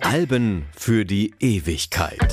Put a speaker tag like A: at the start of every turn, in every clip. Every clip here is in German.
A: Alben für die Ewigkeit.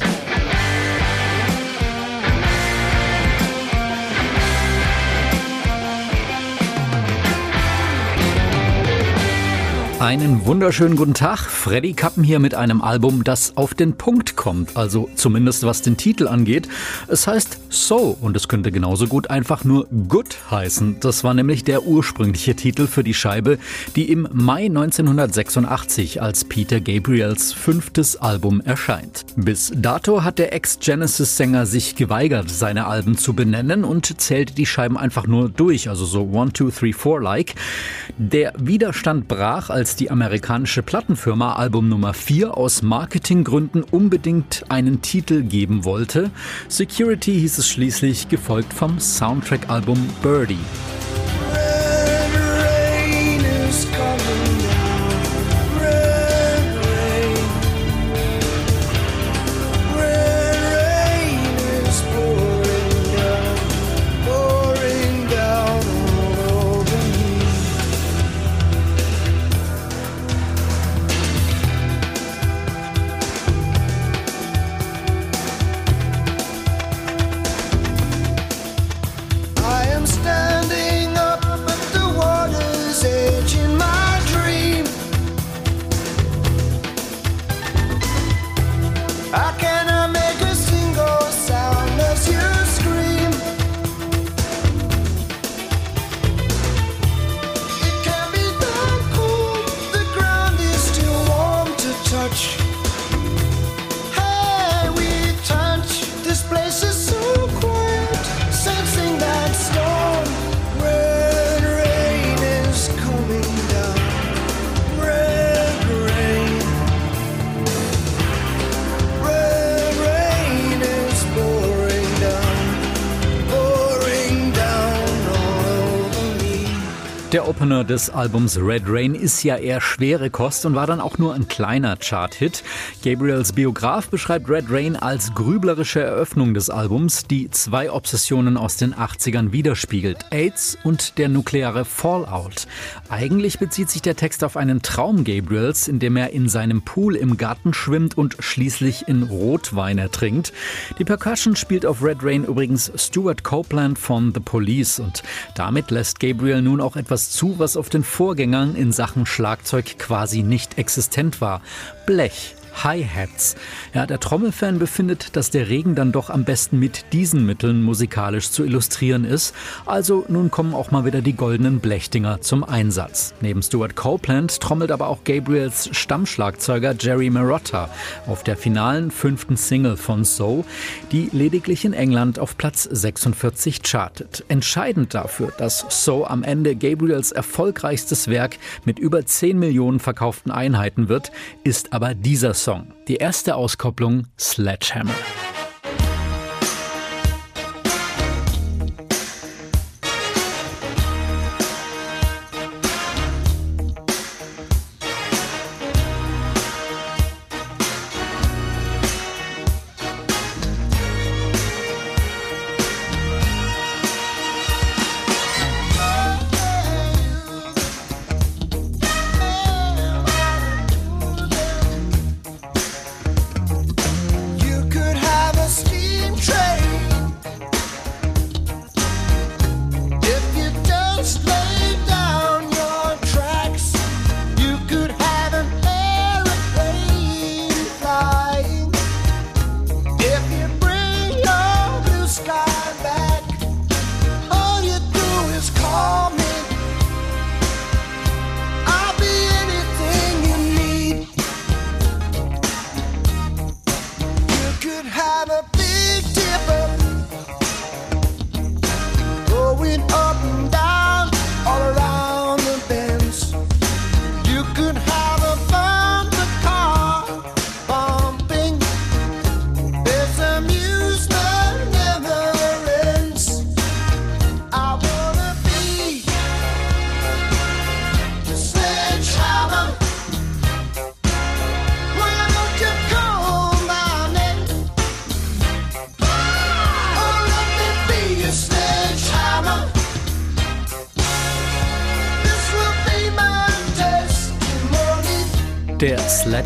B: Einen wunderschönen guten Tag. Freddy Kappen hier mit einem Album, das auf den Punkt kommt. Also zumindest was den Titel angeht. Es heißt So und es könnte genauso gut einfach nur Good heißen. Das war nämlich der ursprüngliche Titel für die Scheibe, die im Mai 1986 als Peter Gabriels fünftes Album erscheint. Bis dato hat der Ex-Genesis-Sänger sich geweigert, seine Alben zu benennen und zählte die Scheiben einfach nur durch, also so 1, 2, 3, 4 like. Der Widerstand brach, als die amerikanische Plattenfirma Album Nummer 4 aus Marketinggründen unbedingt einen Titel geben wollte. Security hieß es schließlich, gefolgt vom Soundtrack-Album Birdie. Opener des Albums Red Rain ist ja eher schwere Kost und war dann auch nur ein kleiner Chart-Hit. Gabriels Biograf beschreibt Red Rain als grüblerische Eröffnung des Albums, die zwei Obsessionen aus den 80ern widerspiegelt. AIDS und der nukleare Fallout. Eigentlich bezieht sich der Text auf einen Traum Gabriels, in dem er in seinem Pool im Garten schwimmt und schließlich in Rotwein ertrinkt. Die Percussion spielt auf Red Rain übrigens Stuart Copeland von The Police und damit lässt Gabriel nun auch etwas etwas was auf den Vorgängern in Sachen Schlagzeug quasi nicht existent war. Blech. Hi-Hats. Ja, der Trommelfan befindet, dass der Regen dann doch am besten mit diesen Mitteln musikalisch zu illustrieren ist. Also nun kommen auch mal wieder die goldenen Blechdinger zum Einsatz. Neben Stuart Copeland trommelt aber auch Gabriels Stammschlagzeuger Jerry Marotta auf der finalen fünften Single von So, die lediglich in England auf Platz 46 chartet. Entscheidend dafür, dass So am Ende Gabriels erfolgreichstes Werk mit über 10 Millionen verkauften Einheiten wird, ist aber dieser Song. Die erste Auskopplung Sledgehammer.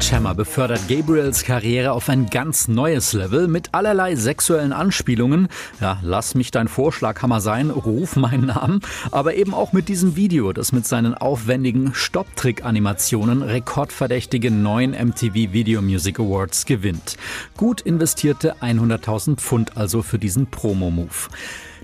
B: Sledgehammer befördert Gabriels Karriere auf ein ganz neues Level mit allerlei sexuellen Anspielungen. Ja, lass mich dein Vorschlaghammer sein, ruf meinen Namen. Aber eben auch mit diesem Video, das mit seinen aufwendigen Stopptrick-Animationen rekordverdächtige neun MTV Video Music Awards gewinnt. Gut investierte 100.000 Pfund also für diesen Promo-Move.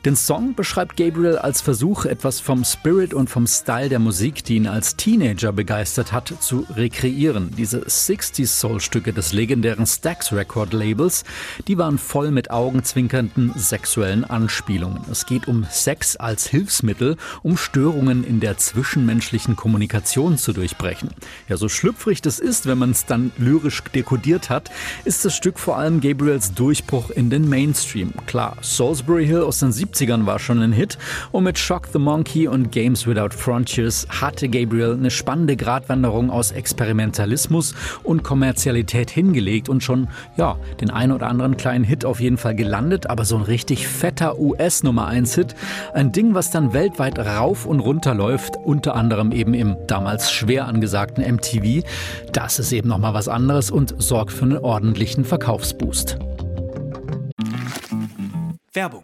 B: Den Song beschreibt Gabriel als Versuch, etwas vom Spirit und vom Style der Musik, die ihn als Teenager begeistert hat, zu rekreieren. Diese 60s Soul-Stücke des legendären Stax Record Labels, die waren voll mit augenzwinkernden sexuellen Anspielungen. Es geht um Sex als Hilfsmittel, um Störungen in der zwischenmenschlichen Kommunikation zu durchbrechen. Ja, so schlüpfrig das ist, wenn man es dann lyrisch dekodiert hat, ist das Stück vor allem Gabriels Durchbruch in den Mainstream. Klar, Salisbury Hill aus den 70ern war schon ein Hit. Und mit Shock the Monkey und Games Without Frontiers hatte Gabriel eine spannende Gratwanderung aus Experimentalismus und Kommerzialität hingelegt und schon, ja, den einen oder anderen kleinen Hit auf jeden Fall gelandet, aber so ein richtig fetter US Nummer 1 Hit, ein Ding, was dann weltweit rauf und runter läuft, unter anderem eben im damals schwer angesagten MTV, das ist eben nochmal was anderes und sorgt für einen ordentlichen Verkaufsboost.
C: Werbung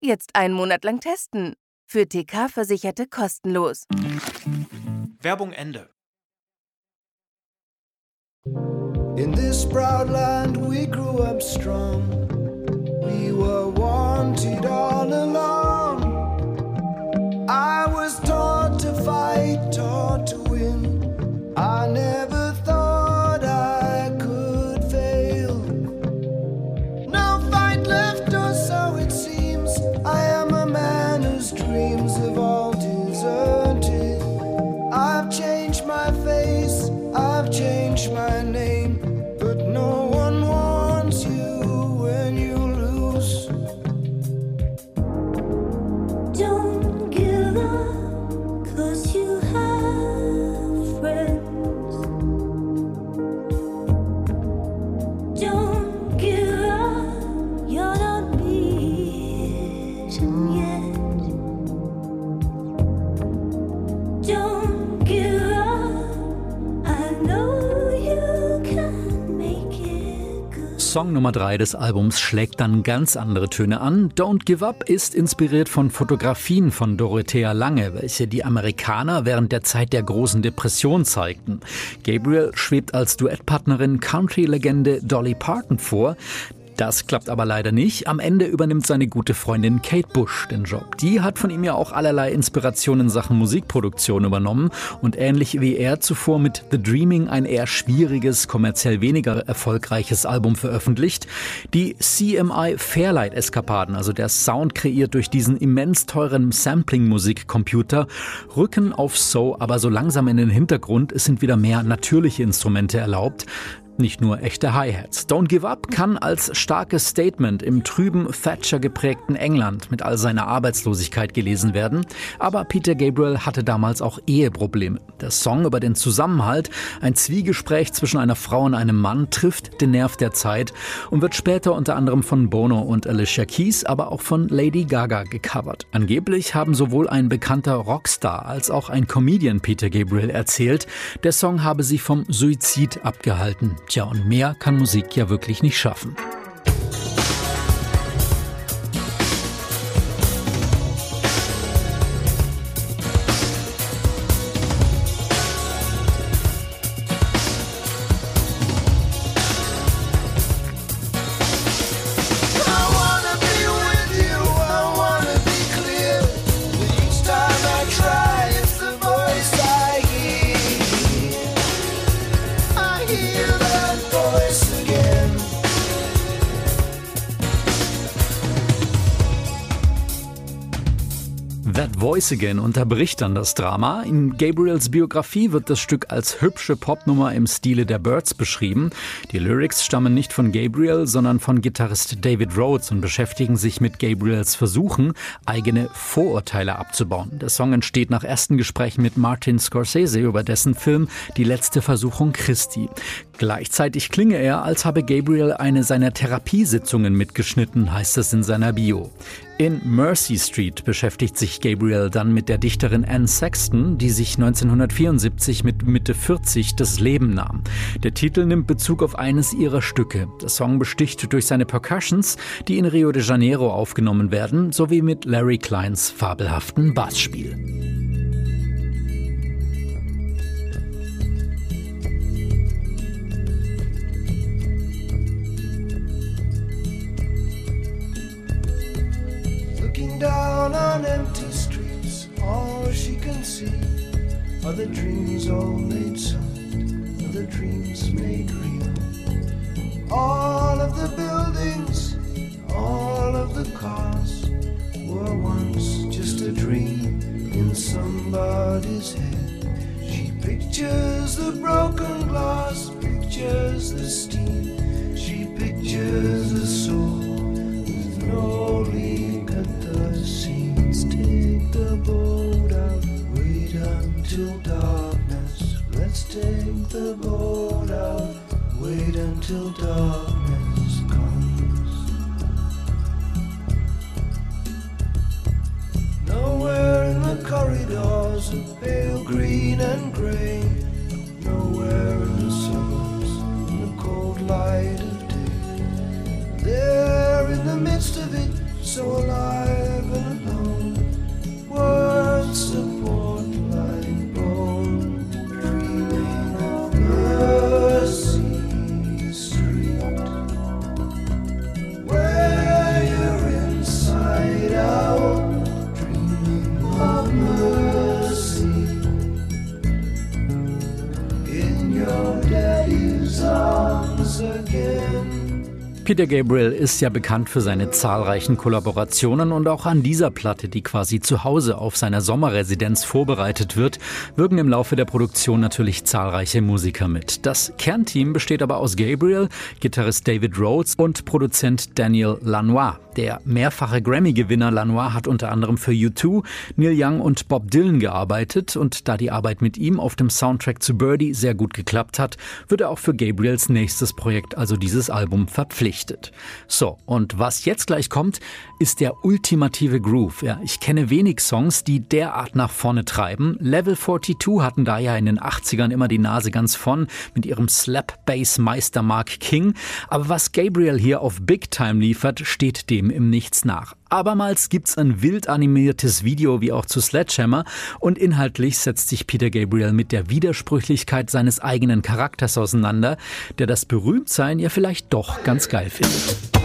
D: Jetzt einen Monat lang testen. Für TK-Versicherte kostenlos.
C: Werbung Ende.
E: In this proud land we grew up strong. We were
B: Song Nummer 3 des Albums schlägt dann ganz andere Töne an. Don't Give Up ist inspiriert von Fotografien von Dorothea Lange, welche die Amerikaner während der Zeit der großen Depression zeigten. Gabriel schwebt als Duettpartnerin Country-Legende Dolly Parton vor. Das klappt aber leider nicht. Am Ende übernimmt seine gute Freundin Kate Bush den Job. Die hat von ihm ja auch allerlei Inspiration in Sachen Musikproduktion übernommen und ähnlich wie er zuvor mit The Dreaming ein eher schwieriges, kommerziell weniger erfolgreiches Album veröffentlicht. Die CMI Fairlight Eskapaden, also der Sound kreiert durch diesen immens teuren Sampling-Musikcomputer, rücken auf So aber so langsam in den Hintergrund. Es sind wieder mehr natürliche Instrumente erlaubt. Nicht nur echte Hi-Hats. Don't Give Up kann als starkes Statement im trüben, Thatcher geprägten England mit all seiner Arbeitslosigkeit gelesen werden. Aber Peter Gabriel hatte damals auch Eheprobleme. Der Song über den Zusammenhalt, ein Zwiegespräch zwischen einer Frau und einem Mann, trifft den Nerv der Zeit und wird später unter anderem von Bono und Alicia Keys, aber auch von Lady Gaga gecovert. Angeblich haben sowohl ein bekannter Rockstar als auch ein Comedian Peter Gabriel erzählt, der Song habe sie vom Suizid abgehalten. Tja, und mehr kann Musik ja wirklich nicht schaffen.
E: Voice Again
B: unterbricht dann das Drama. In Gabriels Biografie wird das Stück als hübsche Popnummer im Stile der Birds beschrieben. Die Lyrics stammen nicht von Gabriel, sondern von Gitarrist David Rhodes und beschäftigen sich mit Gabriels Versuchen, eigene Vorurteile abzubauen. Der Song entsteht nach ersten Gesprächen mit Martin Scorsese über dessen Film Die letzte Versuchung Christi. Gleichzeitig klinge er, als habe Gabriel eine seiner Therapiesitzungen mitgeschnitten, heißt es in seiner Bio. In Mercy Street beschäftigt sich Gabriel dann mit der Dichterin Anne Sexton, die sich 1974 mit Mitte 40 das Leben nahm. Der Titel nimmt Bezug auf eines ihrer Stücke. Der Song besticht durch seine Percussions, die in Rio de Janeiro aufgenommen werden, sowie mit Larry Kleins fabelhaften Bassspiel.
E: Down on empty streets, all she can see are the dreams all made solid, are the dreams made real. All of the buildings, all of the cars were once just a dream in somebody's head. She pictures the broken glass, pictures the steam, she pictures a soul with no leak the boat out, wait until darkness. Let's take the boat out, wait until darkness comes. Nowhere in the corridors of pale green and grey. Nowhere in the suburbs, in the cold light of day. There in the midst of it, so alive
B: Peter Gabriel ist ja bekannt für seine zahlreichen Kollaborationen und auch an dieser Platte, die quasi zu Hause auf seiner Sommerresidenz vorbereitet wird, wirken im Laufe der Produktion natürlich zahlreiche Musiker mit. Das Kernteam besteht aber aus Gabriel, Gitarrist David Rhodes und Produzent Daniel Lanois. Der mehrfache Grammy-Gewinner Lanois hat unter anderem für U2, Neil Young und Bob Dylan gearbeitet und da die Arbeit mit ihm auf dem Soundtrack zu Birdie sehr gut geklappt hat, wird er auch für Gabriels nächstes Projekt, also dieses Album, verpflichtet. So, und was jetzt gleich kommt, ist der ultimative Groove. Ja, ich kenne wenig Songs, die derart nach vorne treiben. Level 42 hatten da ja in den 80ern immer die Nase ganz von mit ihrem Slap-Bass-Meister Mark King. Aber was Gabriel hier auf Big Time liefert, steht dem im Nichts nach. Abermals gibt's ein wild animiertes Video wie auch zu Sledgehammer und inhaltlich setzt sich Peter Gabriel mit der Widersprüchlichkeit seines eigenen Charakters auseinander, der das Berühmtsein ja vielleicht doch ganz geil findet.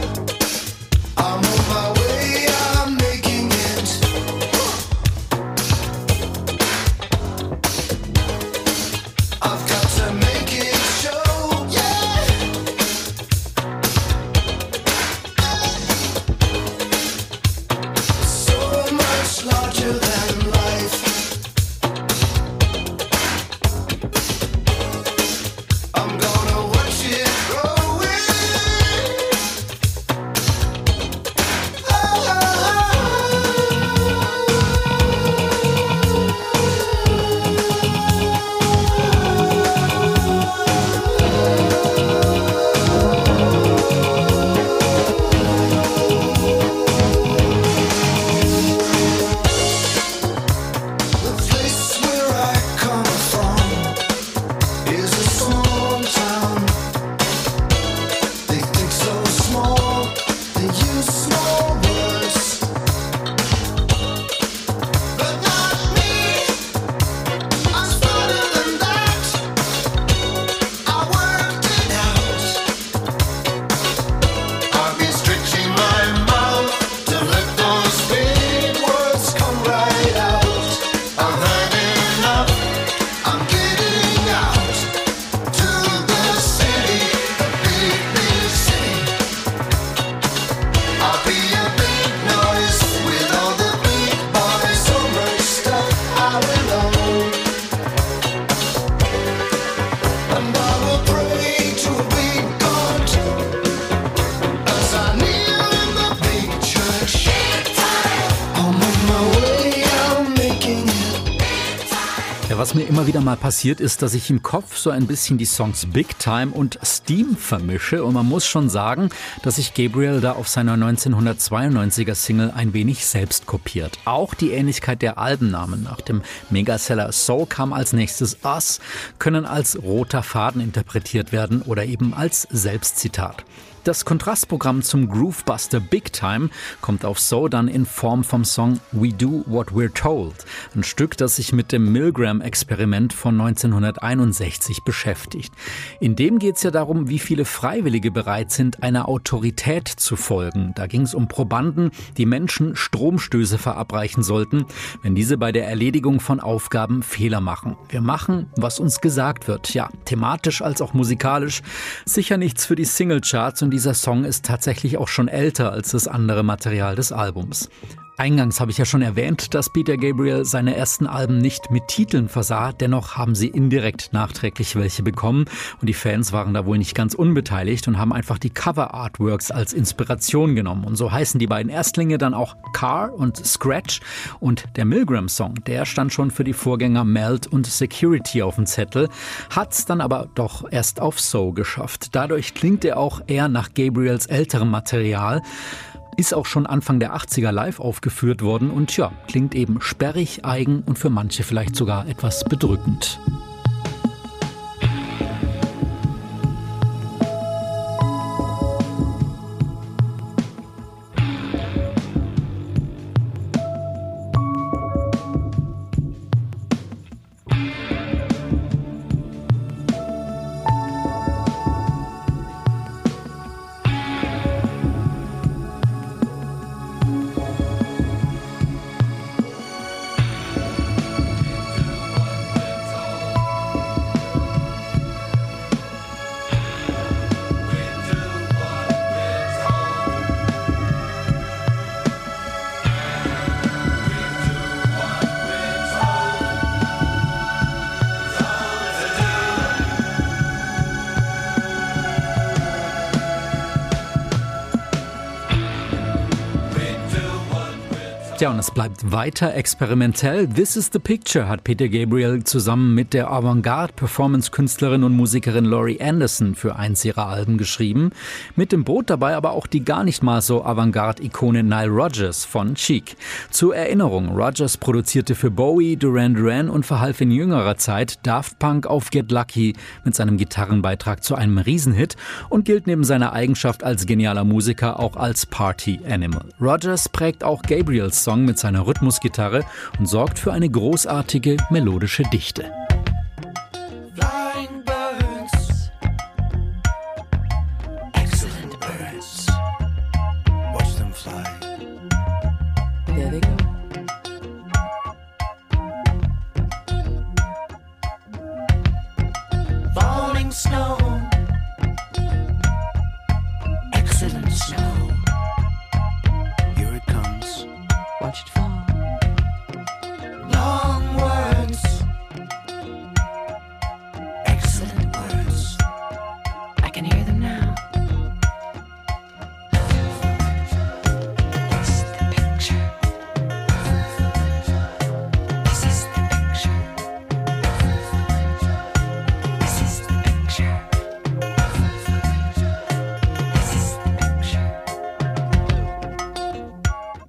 B: Mal passiert ist, dass ich im Kopf so ein bisschen die Songs Big Time und Steam vermische und man muss schon sagen, dass sich Gabriel da auf seiner 1992er Single ein wenig selbst kopiert. Auch die Ähnlichkeit der Albennamen nach dem Megaseller So kam als nächstes Us können als roter Faden interpretiert werden oder eben als Selbstzitat. Das Kontrastprogramm zum Groovebuster Big Time kommt auf So dann in Form vom Song We Do What We're Told, ein Stück, das sich mit dem Milgram-Experiment von 1961 beschäftigt. In dem geht es ja darum, wie viele Freiwillige bereit sind, einer Autorität zu folgen. Da ging es um Probanden, die Menschen Stromstöße verabreichen sollten, wenn diese bei der Erledigung von Aufgaben Fehler machen. Wir machen, was uns gesagt wird. Ja, thematisch als auch musikalisch. Sicher nichts für die Singlecharts und dieser Song ist tatsächlich auch schon älter als das andere Material des Albums. Eingangs habe ich ja schon erwähnt, dass Peter Gabriel seine ersten Alben nicht mit Titeln versah, dennoch haben sie indirekt nachträglich welche bekommen und die Fans waren da wohl nicht ganz unbeteiligt und haben einfach die Cover Artworks als Inspiration genommen und so heißen die beiden Erstlinge dann auch Car und Scratch und der Milgram Song, der stand schon für die Vorgänger Melt und Security auf dem Zettel, hat's dann aber doch erst auf So geschafft. Dadurch klingt er auch eher nach Gabriels älterem Material. Ist auch schon Anfang der 80er live aufgeführt worden und ja, klingt eben sperrig, eigen und für manche vielleicht sogar etwas bedrückend. Ja, und es bleibt weiter experimentell. This is the Picture hat Peter Gabriel zusammen mit der Avantgarde-Performance-Künstlerin und Musikerin Laurie Anderson für eins ihrer Alben geschrieben. Mit dem Boot dabei aber auch die gar nicht mal so Avantgarde-Ikone Nile Rodgers von Chic. Zur Erinnerung, Rodgers produzierte für Bowie, Duran Duran und verhalf in jüngerer Zeit Daft Punk auf Get Lucky mit seinem Gitarrenbeitrag zu einem Riesenhit und gilt neben seiner Eigenschaft als genialer Musiker auch als Party Animal. Rodgers prägt auch Gabriels Song Song mit seiner Rhythmusgitarre und sorgt für eine großartige melodische Dichte.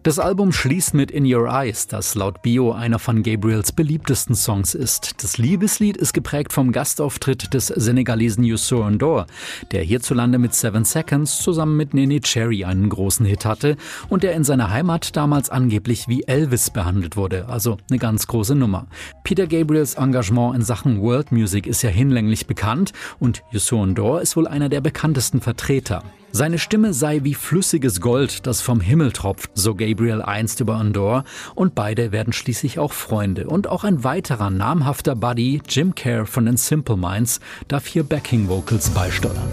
B: Das Album schließt mit In Your Eyes, das laut Bio einer von Gabriels beliebtesten Songs ist. Das Liebeslied ist geprägt vom Gastauftritt des Senegalesen Youssou N'Dour, der hierzulande mit Seven Seconds zusammen mit Nene Cherry einen großen Hit hatte und der in seiner Heimat damals angeblich wie Elvis behandelt wurde, also eine ganz große Nummer. Peter Gabriels Engagement in Sachen World Music ist ja hinlänglich bekannt und Youssou N'Dour ist wohl einer der bekanntesten Vertreter. Seine Stimme sei wie flüssiges Gold, das vom Himmel tropft, so Gabriel einst über Andor, und beide werden schließlich auch Freunde. Und auch ein weiterer namhafter Buddy, Jim Kerr von den Simple Minds, darf hier Backing Vocals beisteuern.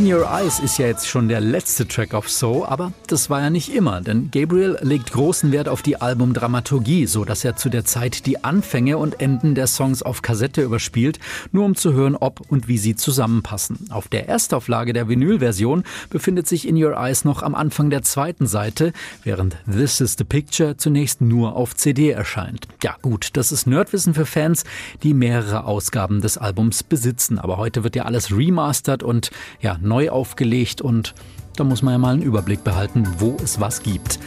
B: In Your Eyes ist ja jetzt schon der letzte Track auf So, aber das war ja nicht immer, denn Gabriel legt großen Wert auf die Albumdramaturgie, so dass er zu der Zeit die Anfänge und Enden der Songs auf Kassette überspielt, nur um zu hören, ob und wie sie zusammenpassen. Auf der Erstauflage der Vinylversion befindet sich In Your Eyes noch am Anfang der zweiten Seite, während This is the Picture zunächst nur auf CD erscheint. Ja gut, das ist Nerdwissen für Fans, die mehrere Ausgaben des Albums besitzen, aber heute wird ja alles remastered und ja, neu aufgelegt und da muss man ja mal einen Überblick behalten, wo es was gibt.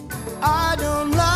E: I don't like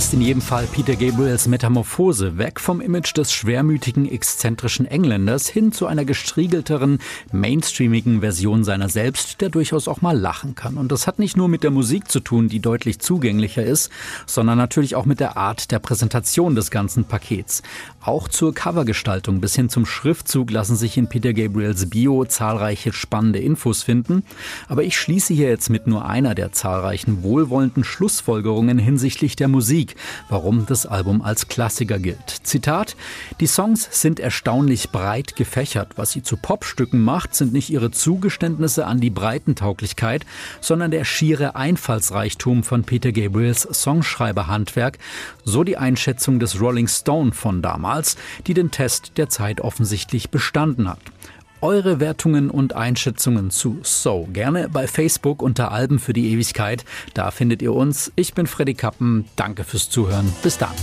B: ist in jedem Fall Peter Gabriels Metamorphose weg vom Image des schwermütigen, exzentrischen Engländers hin zu einer gestriegelteren, mainstreamigen Version seiner selbst, der durchaus auch mal lachen kann. Und das hat nicht nur mit der Musik zu tun, die deutlich zugänglicher ist, sondern natürlich auch mit der Art der Präsentation des ganzen Pakets. Auch zur Covergestaltung bis hin zum Schriftzug lassen sich in Peter Gabriels Bio zahlreiche spannende Infos finden. Aber ich schließe hier jetzt mit nur einer der zahlreichen wohlwollenden Schlussfolgerungen hinsichtlich der Musik, warum das Album als Klassiker gilt. Zitat: Die Songs sind erstaunlich breit gefächert. Was sie zu Popstücken macht, sind nicht ihre Zugeständnisse an die Breitentauglichkeit, sondern der schiere Einfallsreichtum von Peter Gabriels Songschreiberhandwerk, so die Einschätzung des Rolling Stone von damals, die den Test der Zeit offensichtlich bestanden hat. Eure Wertungen und Einschätzungen zu So gerne bei Facebook unter Alben für die Ewigkeit. Da findet ihr uns. Ich bin Freddy Kappen. Danke fürs Zuhören. Bis dann.